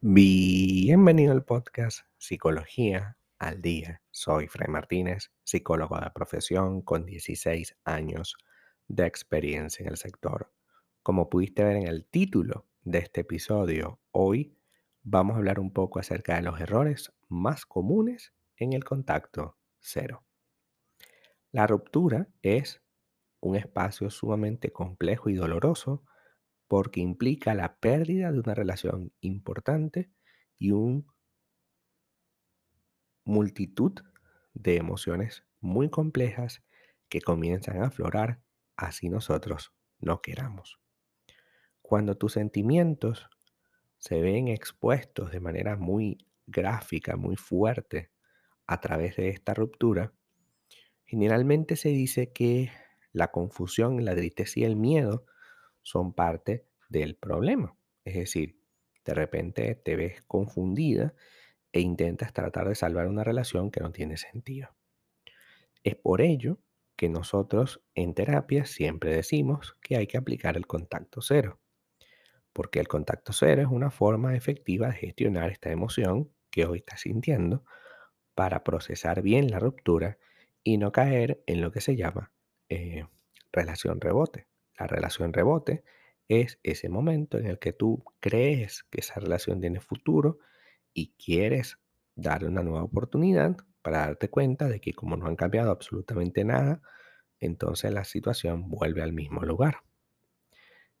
Bienvenido al podcast Psicología al Día. Soy Fray Martínez, psicólogo de profesión con 16 años de experiencia en el sector. Como pudiste ver en el título de este episodio, hoy vamos a hablar un poco acerca de los errores más comunes en el contacto cero. La ruptura es un espacio sumamente complejo y doloroso porque implica la pérdida de una relación importante y una multitud de emociones muy complejas que comienzan a aflorar así nosotros no queramos. Cuando tus sentimientos se ven expuestos de manera muy gráfica, muy fuerte a través de esta ruptura, generalmente se dice que la confusión, la tristeza y el miedo son parte del problema. Es decir, de repente te ves confundida e intentas tratar de salvar una relación que no tiene sentido. Es por ello que nosotros en terapia siempre decimos que hay que aplicar el contacto cero, porque el contacto cero es una forma efectiva de gestionar esta emoción que hoy estás sintiendo para procesar bien la ruptura y no caer en lo que se llama eh, relación rebote. La relación rebote es ese momento en el que tú crees que esa relación tiene futuro y quieres darle una nueva oportunidad para darte cuenta de que como no han cambiado absolutamente nada, entonces la situación vuelve al mismo lugar.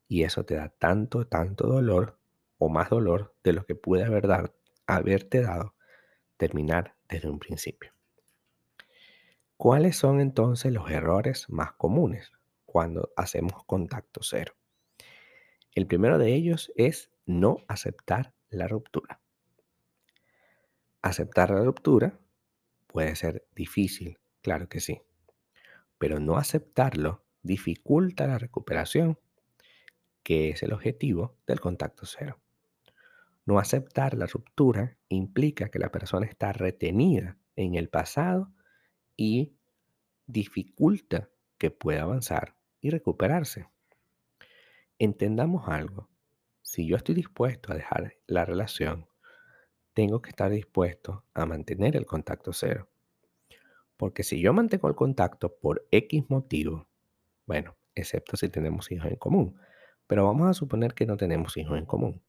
Y eso te da tanto, tanto dolor o más dolor de lo que puede haber haberte dado terminar desde un principio. ¿Cuáles son entonces los errores más comunes cuando hacemos contacto cero? El primero de ellos es no aceptar la ruptura. Aceptar la ruptura puede ser difícil, claro que sí, pero no aceptarlo dificulta la recuperación, que es el objetivo del contacto cero. No aceptar la ruptura implica que la persona está retenida en el pasado y dificulta que pueda avanzar y recuperarse. Entendamos algo. Si yo estoy dispuesto a dejar la relación, tengo que estar dispuesto a mantener el contacto cero. Porque si yo mantengo el contacto por X motivo, bueno, excepto si tenemos hijos en común, pero vamos a suponer que no tenemos hijos en común.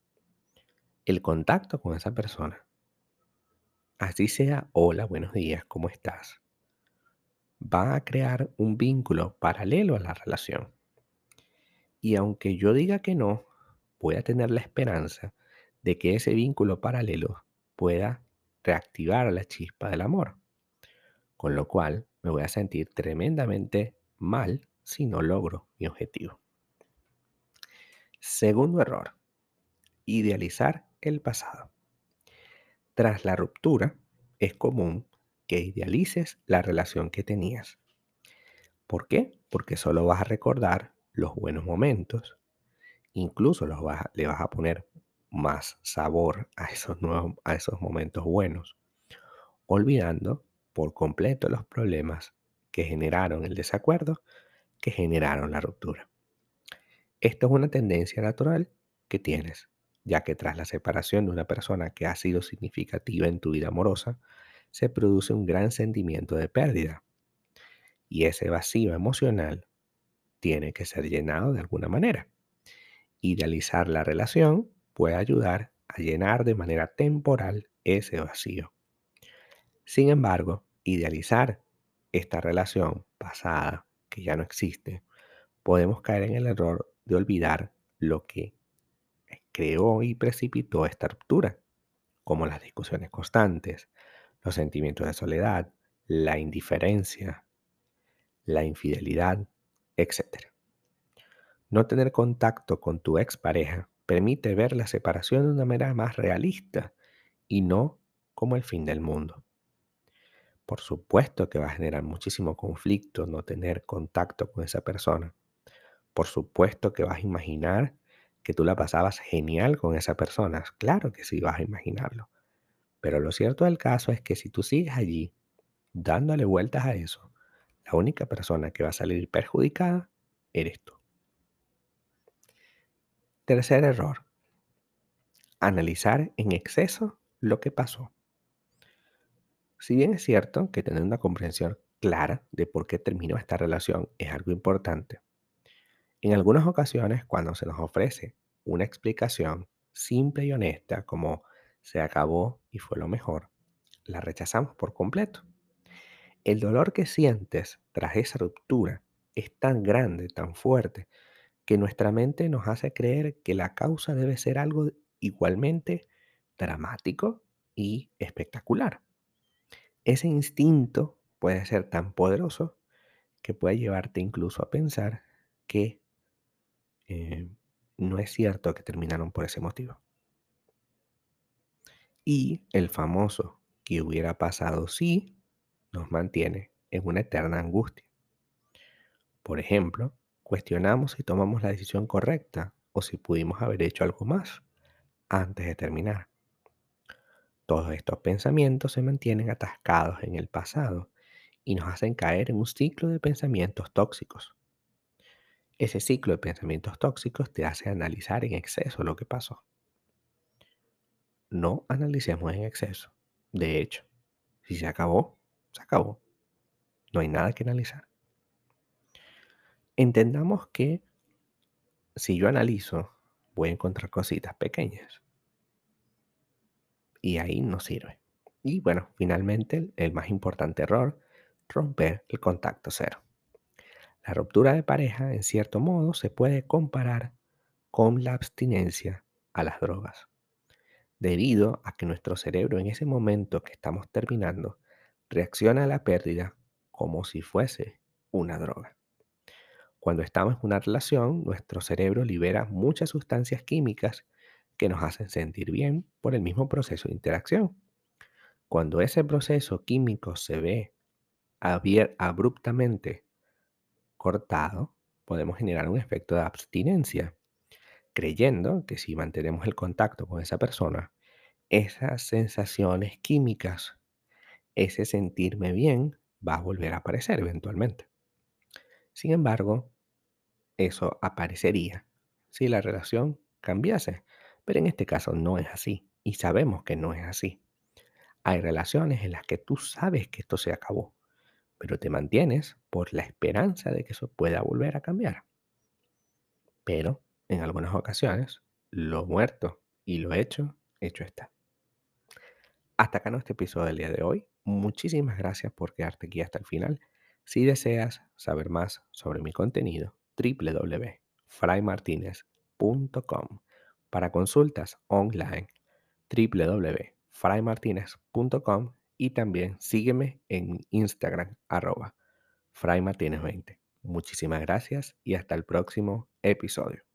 El contacto con esa persona, así sea, hola, buenos días, ¿cómo estás? Va a crear un vínculo paralelo a la relación. Y aunque yo diga que no, voy a tener la esperanza de que ese vínculo paralelo pueda reactivar la chispa del amor. Con lo cual me voy a sentir tremendamente mal si no logro mi objetivo. Segundo error, idealizar el pasado. Tras la ruptura, es común que idealices la relación que tenías. ¿Por qué? Porque solo vas a recordar los buenos momentos, incluso los le vas a poner más sabor a esos, nuevos, a esos momentos buenos, olvidando por completo los problemas que generaron el desacuerdo, que generaron la ruptura. Esto es una tendencia natural que tienes, ya que tras la separación de una persona que ha sido significativa en tu vida amorosa, se produce un gran sentimiento de pérdida. Y ese vacío emocional tiene que ser llenado de alguna manera. Idealizar la relación puede ayudar a llenar de manera temporal ese vacío. Sin embargo, idealizar esta relación pasada, que ya no existe, podemos caer en el error de olvidar lo que creó y precipitó esta ruptura, como las discusiones constantes, los sentimientos de soledad, la indiferencia, la infidelidad, etc. No tener contacto con tu expareja permite ver la separación de una manera más realista y no como el fin del mundo. Por supuesto que va a generar muchísimo conflicto no tener contacto con esa persona. Por supuesto que vas a imaginar que tú la pasabas genial con esa persona. Claro que sí vas a imaginarlo. Pero lo cierto del caso es que si tú sigues allí dándole vueltas a eso, la única persona que va a salir perjudicada eres tú. Tercer error. Analizar en exceso lo que pasó. Si bien es cierto que tener una comprensión clara de por qué terminó esta relación es algo importante, en algunas ocasiones cuando se nos ofrece una explicación simple y honesta como se acabó y fue lo mejor, la rechazamos por completo. El dolor que sientes tras esa ruptura es tan grande, tan fuerte, que nuestra mente nos hace creer que la causa debe ser algo igualmente dramático y espectacular. Ese instinto puede ser tan poderoso que puede llevarte incluso a pensar que eh, no es cierto que terminaron por ese motivo. Y el famoso que hubiera pasado si nos mantiene en una eterna angustia. Por ejemplo, cuestionamos si tomamos la decisión correcta o si pudimos haber hecho algo más antes de terminar. Todos estos pensamientos se mantienen atascados en el pasado y nos hacen caer en un ciclo de pensamientos tóxicos. Ese ciclo de pensamientos tóxicos te hace analizar en exceso lo que pasó. No analicemos en exceso. De hecho, si se acabó, se acabó. No hay nada que analizar. Entendamos que si yo analizo, voy a encontrar cositas pequeñas y ahí no sirve. Y bueno, finalmente el más importante error, romper el contacto cero. La ruptura de pareja, en cierto modo, se puede comparar con la abstinencia a las drogas, debido a que nuestro cerebro en ese momento que estamos terminando reacciona a la pérdida como si fuese una droga. Cuando estamos en una relación, nuestro cerebro libera muchas sustancias químicas que nos hacen sentir bien por el mismo proceso de interacción. Cuando ese proceso químico se ve abruptamente cortado, podemos generar un efecto de abstinencia, creyendo que si mantenemos el contacto con esa persona, esas sensaciones químicas, ese sentirme bien, va a volver a aparecer eventualmente. Sin embargo, eso aparecería si la relación cambiase pero en este caso no es así y sabemos que no es así. Hay relaciones en las que tú sabes que esto se acabó, pero te mantienes por la esperanza de que eso pueda volver a cambiar. Pero en algunas ocasiones, lo muerto y lo hecho, hecho está. Hasta acá nuestro episodio del día de hoy. Muchísimas gracias por quedarte aquí hasta el final. Si deseas saber más sobre mi contenido, www.fraymartinez.com para consultas online www.fraymartinez.com y también sígueme en Instagram arroba fraymartinez20. Muchísimas gracias y hasta el próximo episodio.